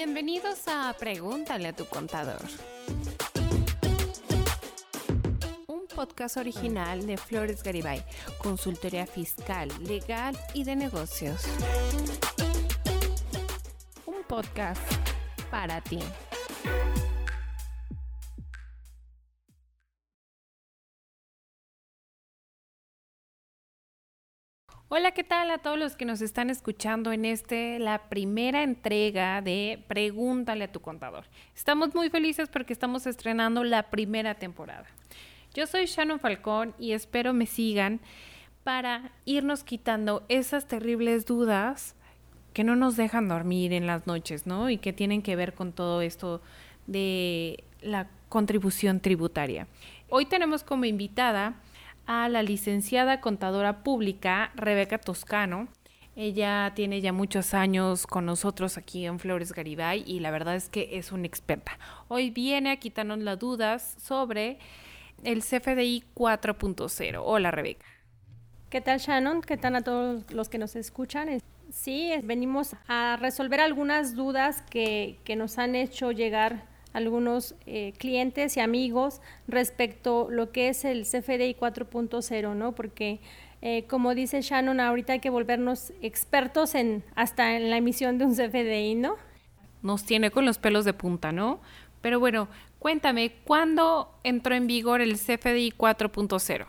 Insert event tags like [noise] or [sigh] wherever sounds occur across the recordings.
Bienvenidos a Pregúntale a tu contador. Un podcast original de Flores Garibay, consultoría fiscal, legal y de negocios. Un podcast para ti. Hola, ¿qué tal a todos los que nos están escuchando en este, la primera entrega de Pregúntale a tu contador? Estamos muy felices porque estamos estrenando la primera temporada. Yo soy Shannon Falcón y espero me sigan para irnos quitando esas terribles dudas que no nos dejan dormir en las noches, ¿no? Y que tienen que ver con todo esto de la contribución tributaria. Hoy tenemos como invitada a la licenciada contadora pública Rebeca Toscano. Ella tiene ya muchos años con nosotros aquí en Flores Garibay y la verdad es que es una experta. Hoy viene a quitarnos las dudas sobre el CFDI 4.0. Hola Rebeca. ¿Qué tal Shannon? ¿Qué tal a todos los que nos escuchan? Sí, venimos a resolver algunas dudas que, que nos han hecho llegar algunos eh, clientes y amigos respecto lo que es el CFDI 4.0, ¿no? Porque eh, como dice Shannon, ahorita hay que volvernos expertos en hasta en la emisión de un CFDI, ¿no? Nos tiene con los pelos de punta, ¿no? Pero bueno, cuéntame, ¿cuándo entró en vigor el CFDI 4.0?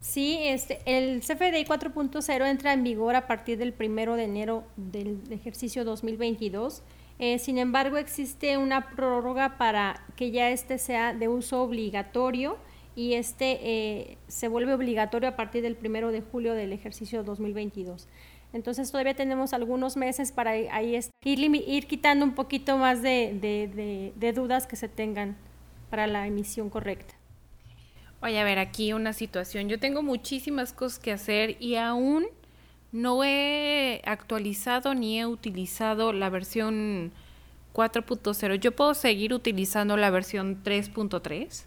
Sí, este, el CFDI 4.0 entra en vigor a partir del primero de enero del ejercicio 2022 eh, sin embargo, existe una prórroga para que ya este sea de uso obligatorio y este eh, se vuelve obligatorio a partir del primero de julio del ejercicio 2022. Entonces todavía tenemos algunos meses para ahí ir, quitando un poquito más de, de dudas que se tengan para la emisión correcta. Oye, a ver, aquí una situación. Yo tengo muchísimas cosas que hacer y aún no he actualizado ni he utilizado la versión 4.0. ¿Yo puedo seguir utilizando la versión 3.3?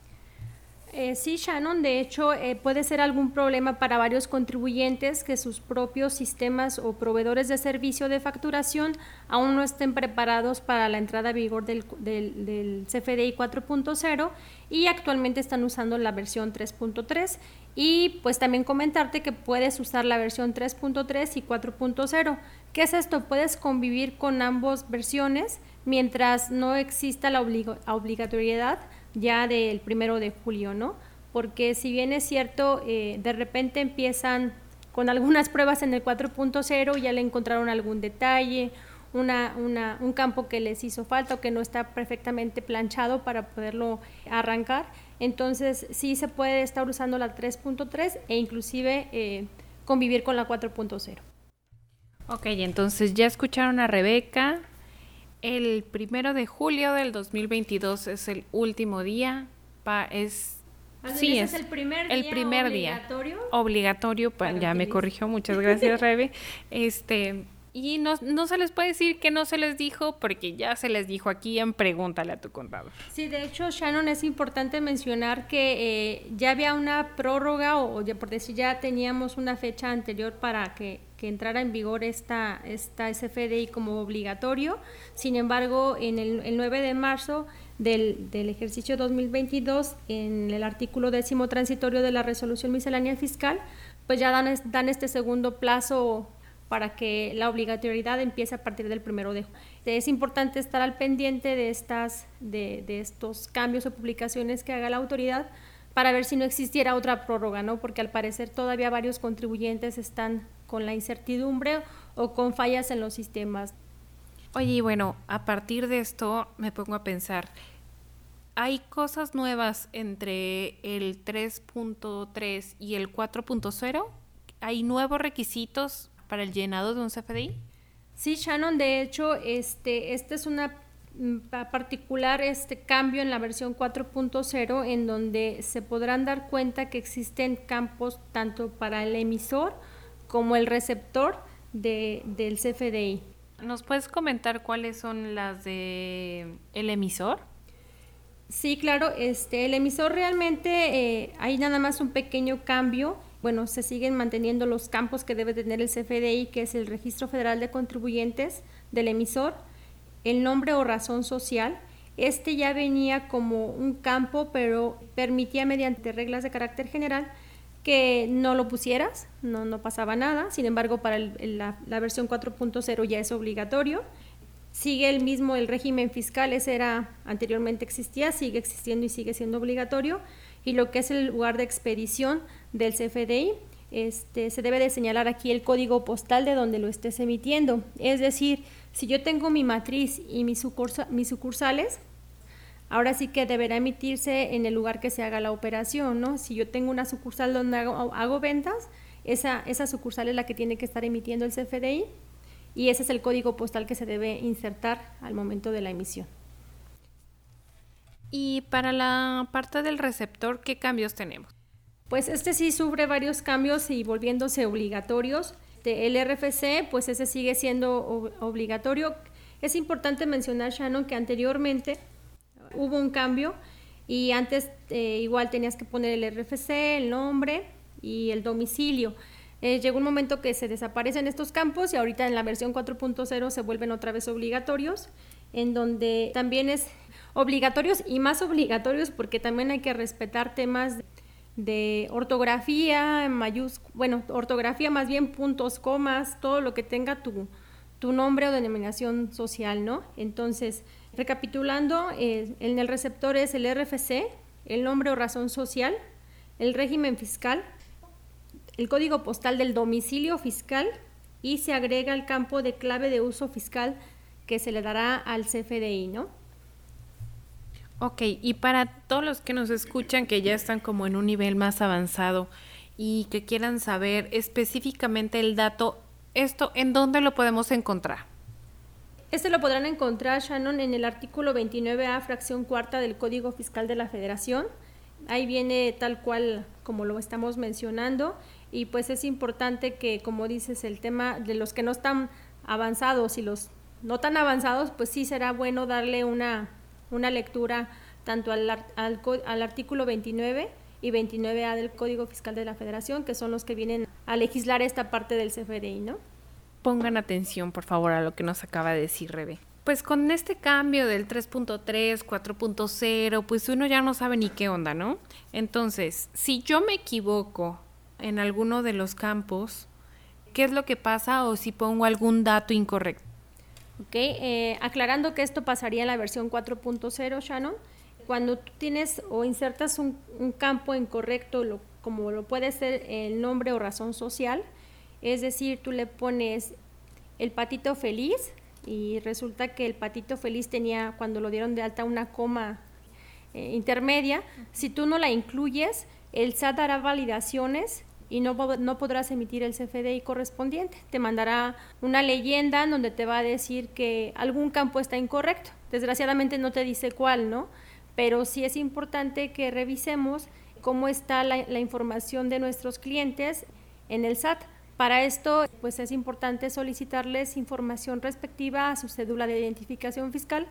Eh, sí, Shannon, de hecho eh, puede ser algún problema para varios contribuyentes que sus propios sistemas o proveedores de servicio de facturación aún no estén preparados para la entrada a vigor del, del CFDI 4.0 y actualmente están usando la versión 3.3 y pues también comentarte que puedes usar la versión 3.3 y 4.0. ¿Qué es esto? Puedes convivir con ambas versiones mientras no exista la obligatoriedad ya del primero de julio, ¿no? Porque si bien es cierto, eh, de repente empiezan con algunas pruebas en el 4.0, ya le encontraron algún detalle, una, una, un campo que les hizo falta o que no está perfectamente planchado para poderlo arrancar. Entonces sí se puede estar usando la 3.3 e inclusive eh, convivir con la 4.0. Ok, entonces ya escucharon a Rebeca, el primero de julio del 2022 es el último día. Pa, es sí, es, el primer día. Primer obligatorio. día. Obligatorio. ya me corrigió. Muchas gracias, [laughs] Rebe. Este. Y no, no, se les puede decir que no se les dijo porque ya se les dijo aquí en Pregúntale a tu contador. Sí, de hecho, Shannon, es importante mencionar que eh, ya había una prórroga o, ya por decir ya teníamos una fecha anterior para que que entrara en vigor esta, esta SFDI como obligatorio. Sin embargo, en el, 9 de marzo del, del, ejercicio 2022, en el artículo décimo transitorio de la resolución miscelánea fiscal, pues ya dan, dan este segundo plazo para que la obligatoriedad empiece a partir del primero de. Es importante estar al pendiente de, estas, de, de estos cambios o publicaciones que haga la autoridad para ver si no existiera otra prórroga, ¿no? Porque al parecer todavía varios contribuyentes están con la incertidumbre o con fallas en los sistemas. Oye, bueno, a partir de esto me pongo a pensar, ¿hay cosas nuevas entre el 3.3 y el 4.0? ¿Hay nuevos requisitos para el llenado de un CFDI? Sí, Shannon, de hecho, este, este es una mm, particular este cambio en la versión 4.0 en donde se podrán dar cuenta que existen campos tanto para el emisor como el receptor de, del CFDI. ¿Nos puedes comentar cuáles son las de el emisor? Sí, claro, este, el emisor realmente eh, hay nada más un pequeño cambio. Bueno, se siguen manteniendo los campos que debe tener el CFDI, que es el Registro Federal de Contribuyentes del emisor, el nombre o razón social. Este ya venía como un campo, pero permitía mediante reglas de carácter general que no lo pusieras, no, no pasaba nada. Sin embargo, para la, versión 4.0 ya es obligatorio. Sigue el mismo, el régimen fiscal, ese era anteriormente existía, sigue existiendo y sigue siendo obligatorio. Y lo que es el lugar de expedición del CFDI, este, se debe de señalar aquí el código postal de donde lo estés emitiendo. Es decir, si yo tengo mi matriz y mis, mis sucursales, ahora sí que deberá emitirse en el lugar que se haga la operación, ¿no? Si yo tengo una sucursal donde hago, ventas, esa, esa sucursal es la que tiene que estar emitiendo el CFDI y ese es el código postal que se debe insertar al momento de la emisión. Y para la parte del receptor, ¿qué cambios tenemos? Pues este sí sufre varios cambios y volviéndose obligatorios. El RFC, pues ese sigue siendo obligatorio. Es importante mencionar, Shannon, que anteriormente hubo un cambio y antes eh, igual tenías que poner el RFC, el nombre y el domicilio. Eh, llegó un momento que se desaparecen estos campos y ahorita en la versión 4.0 se vuelven otra vez obligatorios, en donde también es obligatorios y más obligatorios porque también hay que respetar temas de ortografía, mayúsculas, bueno, ortografía más bien puntos, comas, todo lo que tenga tu, tu nombre o denominación social, ¿no? Entonces, recapitulando, eh, en el receptor es el RFC, el nombre o razón social, el régimen fiscal, el código postal del domicilio fiscal y se agrega el campo de clave de uso fiscal que se le dará al CFDI, ¿no? Ok, y para todos los que nos escuchan que ya están como en un nivel más avanzado y que quieran saber específicamente el dato, ¿esto en dónde lo podemos encontrar? Este lo podrán encontrar, Shannon, en el artículo 29A, fracción cuarta del Código Fiscal de la Federación. Ahí viene tal cual como lo estamos mencionando y pues es importante que, como dices, el tema de los que no están avanzados y los no tan avanzados, pues sí será bueno darle una una lectura tanto al, al, artículo 29 y 29A del Código Fiscal de la Federación, que son los que vienen a legislar esta parte del CFDI, ¿no? Pongan atención, por favor, a lo que nos acaba de decir Rebe. Pues con este cambio del 3.3, 4.0, pues uno ya no sabe ni qué onda, ¿no? Entonces, si yo me equivoco en alguno de los campos, ¿qué es lo que pasa o si pongo algún dato incorrecto? Eh, aclarando que esto pasaría en la versión 4.0, Shannon, cuando tú tienes o insertas un, campo incorrecto, lo, como lo puede ser el nombre o razón social, es decir, tú le pones el patito feliz y resulta que el patito feliz tenía, cuando lo dieron de alta, una coma eh, intermedia. Si tú no la incluyes, el SAT dará validaciones y no, no podrás emitir el CFDI correspondiente. Te mandará una leyenda donde te va a decir que algún campo está incorrecto. Desgraciadamente no te dice cuál, ¿no? Pero sí es importante que revisemos cómo está la, información de nuestros clientes en el SAT. Para esto, pues es importante solicitarles información respectiva a su cédula de identificación fiscal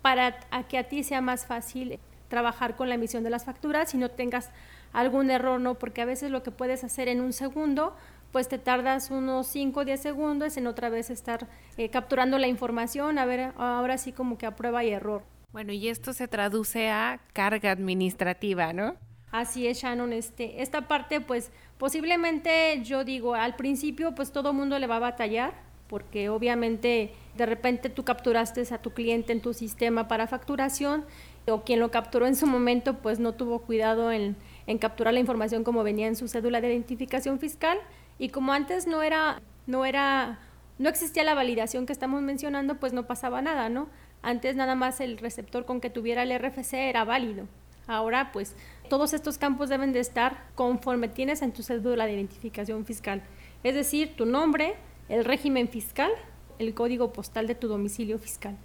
para que a ti sea más fácil trabajar con la emisión de las facturas y no tengas algún error, ¿no? Porque a veces lo que puedes hacer en un segundo, pues te tardas unos 5 o 10 segundos en otra vez estar eh, capturando la información, a ver, ahora sí como que a prueba y error. Bueno, y esto se traduce a carga administrativa, ¿no? Así es, Shannon. Este, esta parte, pues, posiblemente yo digo, al principio, pues todo mundo le va a batallar, porque obviamente de repente tú capturaste a tu cliente en tu sistema para facturación, o quien lo capturó en su momento, pues no tuvo cuidado en, capturar la información como venía en su cédula de identificación fiscal y como antes no era no era no existía la validación que estamos mencionando, pues no pasaba nada, ¿no? Antes nada más el receptor con que tuviera el RFC era válido. Ahora, pues, todos estos campos deben de estar conforme tienes en tu cédula de identificación fiscal. Es decir, tu nombre, el régimen fiscal, el código postal de tu domicilio fiscal.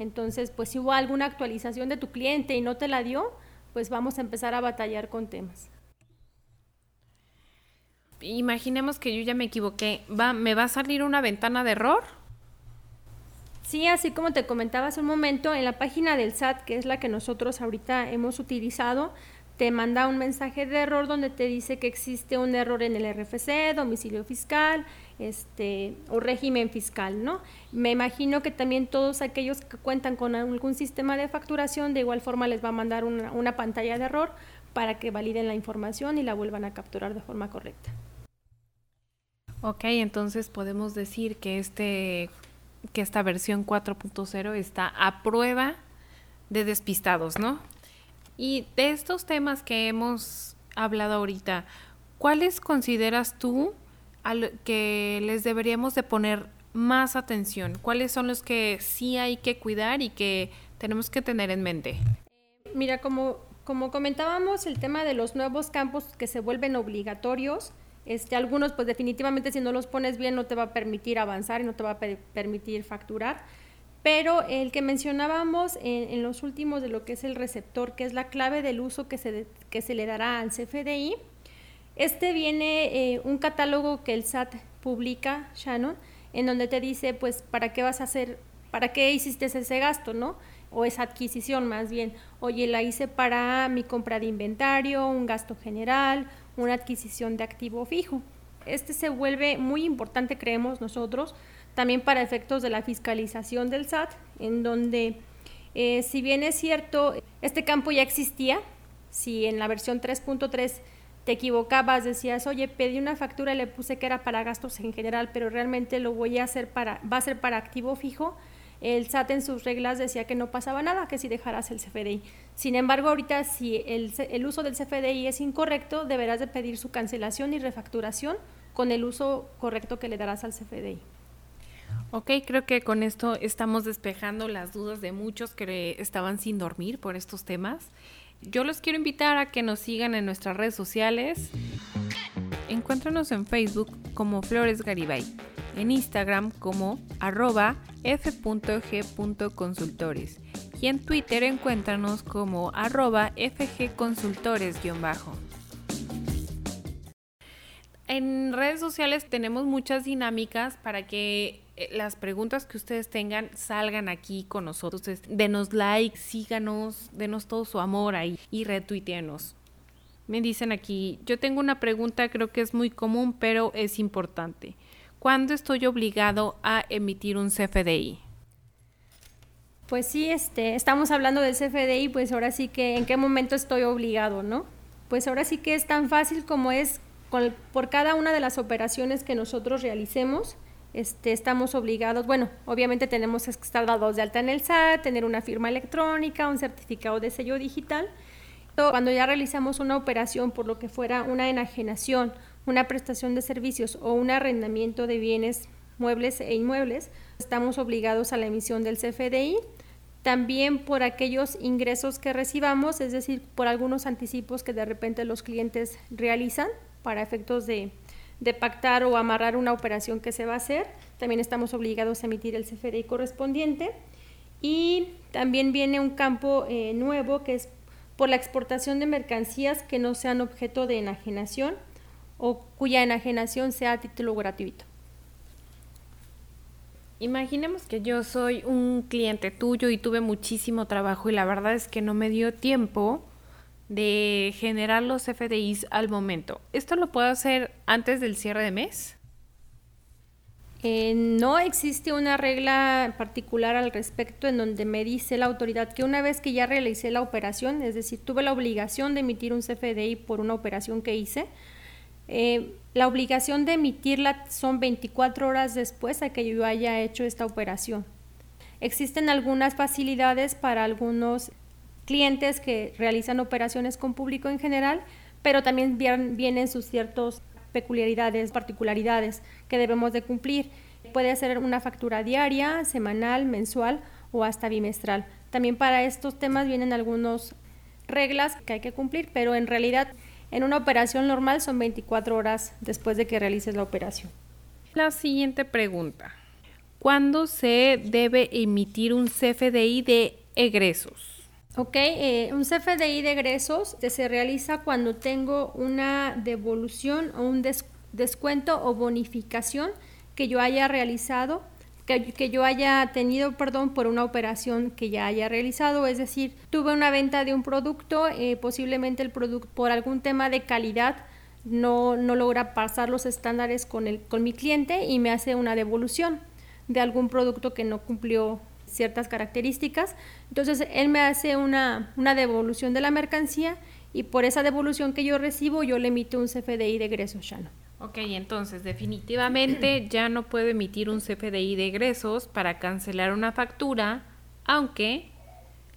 Entonces, pues si hubo alguna actualización de tu cliente y no te la dio, pues vamos a empezar a batallar con temas. Imaginemos que yo ya me equivoqué. ¿Va, ¿Me va a salir una ventana de error? Sí, así como te comentaba hace un momento, en la página del SAT, que es la que nosotros ahorita hemos utilizado, te manda un mensaje de error donde te dice que existe un error en el RFC, domicilio fiscal, este, o régimen fiscal, ¿no? Me imagino que también todos aquellos que cuentan con algún sistema de facturación, de igual forma les va a mandar una, una pantalla de error para que validen la información y la vuelvan a capturar de forma correcta. Ok, entonces podemos decir que este que esta versión 4.0 está a prueba de despistados, ¿no? Y de estos temas que hemos hablado ahorita, ¿cuáles consideras tú que les deberíamos de poner más atención? ¿Cuáles son los que sí hay que cuidar y que tenemos que tener en mente? Mira, como, como comentábamos, el tema de los nuevos campos que se vuelven obligatorios, este, algunos, pues definitivamente si no los pones bien no te va a permitir avanzar y no te va a permitir facturar. Pero el que mencionábamos en, los últimos de lo que es el receptor, que es la clave del uso que se, que se le dará al CFDI, este viene eh, un catálogo que el SAT publica, Shannon, en donde te dice, pues, ¿para qué vas a hacer, para qué hiciste ese gasto, no? O esa adquisición más bien. Oye, la hice para mi compra de inventario, un gasto general, una adquisición de activo fijo. Este se vuelve muy importante, creemos nosotros, también para efectos de la fiscalización del SAT, en donde, eh, si bien es cierto, este campo ya existía, si en la versión 3.3 te equivocabas, decías, oye, pedí una factura y le puse que era para gastos en general, pero realmente lo voy a hacer para, va a ser para activo fijo, el SAT en sus reglas decía que no pasaba nada, que si dejaras el CFDI. Sin embargo, ahorita si el, el, uso del CFDI es incorrecto, deberás de pedir su cancelación y refacturación con el uso correcto que le darás al CFDI. Ok, creo que con esto estamos despejando las dudas de muchos que estaban sin dormir por estos temas. Yo los quiero invitar a que nos sigan en nuestras redes sociales. Encuéntranos en Facebook como Flores Garibay en Instagram como arroba f.g.consultores y en Twitter encuéntranos como arroba fgconsultores-bajo. En redes sociales tenemos muchas dinámicas para que las preguntas que ustedes tengan salgan aquí con nosotros. Denos like, síganos, denos todo su amor ahí y retuiteenos. Me dicen aquí, yo tengo una pregunta, creo que es muy común, pero es importante. ¿Cuándo estoy obligado a emitir un CFDI? Pues sí, este, estamos hablando del CFDI, pues ahora sí que en qué momento estoy obligado, ¿no? Pues ahora sí que es tan fácil como es por cada una de las operaciones que nosotros realicemos, este, estamos obligados, bueno, obviamente tenemos que estar dados de alta en el SAT, tener una firma electrónica, un certificado de sello digital. Cuando ya realizamos una operación por lo que fuera una enajenación una prestación de servicios o un arrendamiento de bienes muebles e inmuebles, estamos obligados a la emisión del CFDI. También por aquellos ingresos que recibamos, es decir, por algunos anticipos que de repente los clientes realizan para efectos de, pactar o amarrar una operación que se va a hacer, también estamos obligados a emitir el CFDI correspondiente. Y también viene un campo eh, nuevo que es por la exportación de mercancías que no sean objeto de enajenación o cuya enajenación sea a título gratuito. Imaginemos que yo soy un cliente tuyo y tuve muchísimo trabajo y la verdad es que no me dio tiempo de generar los FDIs al momento. ¿Esto lo puedo hacer antes del cierre de mes? Eh, no existe una regla particular al respecto en donde me dice la autoridad que una vez que ya realicé la operación, es decir, tuve la obligación de emitir un CFDI por una operación que hice, eh, la obligación de emitirla son 24 horas después de que yo haya hecho esta operación. Existen algunas facilidades para algunos clientes que realizan operaciones con público en general, pero también vienen sus ciertas peculiaridades, particularidades que debemos de cumplir. Puede ser una factura diaria, semanal, mensual o hasta bimestral. También para estos temas vienen algunas reglas que hay que cumplir, pero en realidad en una operación normal son 24 horas después de que realices la operación. La siguiente pregunta. ¿Cuándo se debe emitir un CFDI de egresos? Ok, eh, un CFDI de egresos se realiza cuando tengo una devolución o un descuento o bonificación que yo haya realizado que, yo haya tenido, perdón, por una operación que ya haya realizado, es decir, tuve una venta de un producto, eh, posiblemente el producto por algún tema de calidad no, no logra pasar los estándares con, el, con mi cliente y me hace una devolución de algún producto que no cumplió ciertas características. Entonces, él me hace una, una devolución de la mercancía y por esa devolución que yo recibo, yo le emito un CFDI de egresos, Shannon. Ok, entonces definitivamente [clears throat] ya no puedo emitir un CFDI de egresos para cancelar una factura, aunque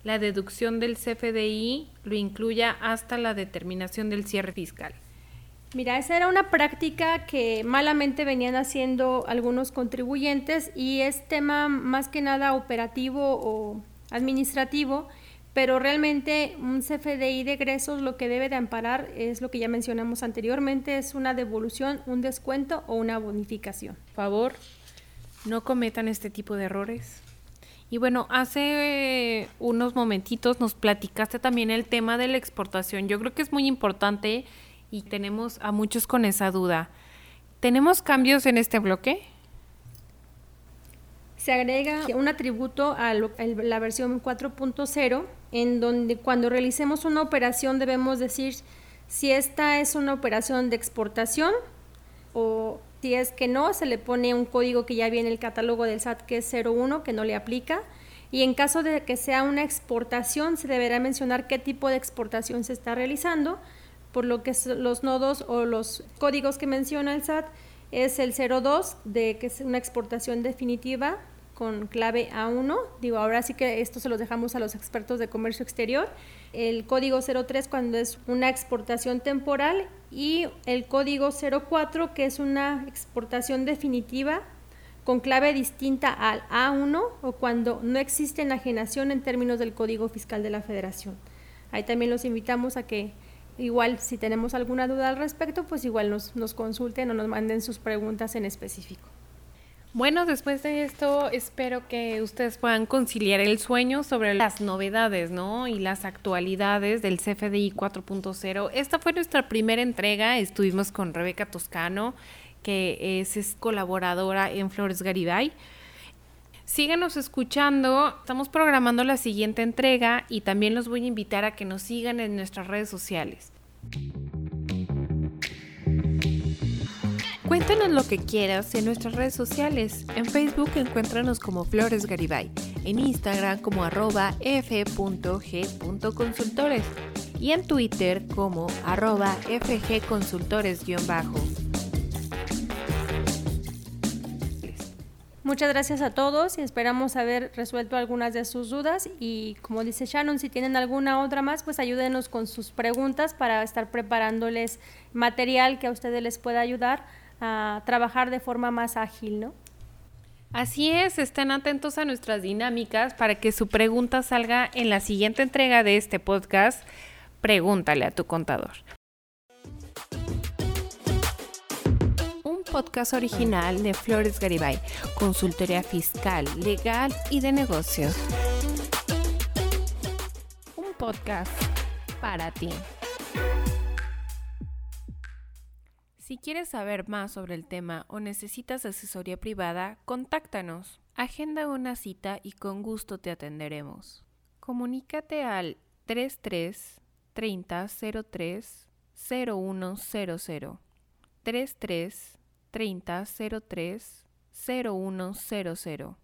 la deducción del CFDI lo incluya hasta la determinación del cierre fiscal. Mira, esa era una práctica que malamente venían haciendo algunos contribuyentes y es tema más que nada operativo o administrativo, pero realmente un CFDI de egresos lo que debe de amparar es lo que ya mencionamos anteriormente, es una devolución, un descuento o una bonificación. Por favor, no cometan este tipo de errores. Y bueno, hace unos momentitos nos platicaste también el tema de la exportación. Yo creo que es muy importante y tenemos a muchos con esa duda. ¿Tenemos cambios en este bloque? Se agrega un atributo a la versión 4.0 en donde cuando realicemos una operación debemos decir si esta es una operación de exportación o si es que no, se le pone un código que ya viene en el catálogo del SAT que es 01 que no le aplica. Y en caso de que sea una exportación, se deberá mencionar qué tipo de exportación se está realizando por lo que los nodos o los códigos que menciona el SAT es el 02, de que es una exportación definitiva con clave A1. Digo, ahora sí que esto se los dejamos a los expertos de comercio exterior. El código 03 cuando es una exportación temporal y el código 04 que es una exportación definitiva con clave distinta al A1 o cuando no existe enajenación en términos del Código Fiscal de la Federación. Ahí también los invitamos a que Igual, si tenemos alguna duda al respecto, pues igual nos, consulten o nos manden sus preguntas en específico. Bueno, después de esto, espero que ustedes puedan conciliar el sueño sobre las novedades, ¿no? Y las actualidades del CFDI 4.0. Esta fue nuestra primera entrega. Estuvimos con Rebeca Toscano, que es colaboradora en Flores Garibay. Síganos escuchando, estamos programando la siguiente entrega y también los voy a invitar a que nos sigan en nuestras redes sociales. Cuéntanos lo que quieras en nuestras redes sociales. En Facebook encuéntranos como Flores Garibay, en Instagram como arroba f.g.consultores y en Twitter como arroba fgconsultores-bajo. Muchas gracias a todos y esperamos haber resuelto algunas de sus dudas y como dice Shannon, si tienen alguna otra más, pues ayúdenos con sus preguntas para estar preparándoles material que a ustedes les pueda ayudar a trabajar de forma más ágil, ¿no? Así es, estén atentos a nuestras dinámicas para que su pregunta salga en la siguiente entrega de este podcast. Pregúntale a tu contador. Podcast original de Flores Garibay, consultoría fiscal, legal y de negocios. Un podcast para ti. Si quieres saber más sobre el tema o necesitas asesoría privada, contáctanos. Agenda una cita y con gusto te atenderemos. Comunícate al 33 30 03 0100 33 30 03 0100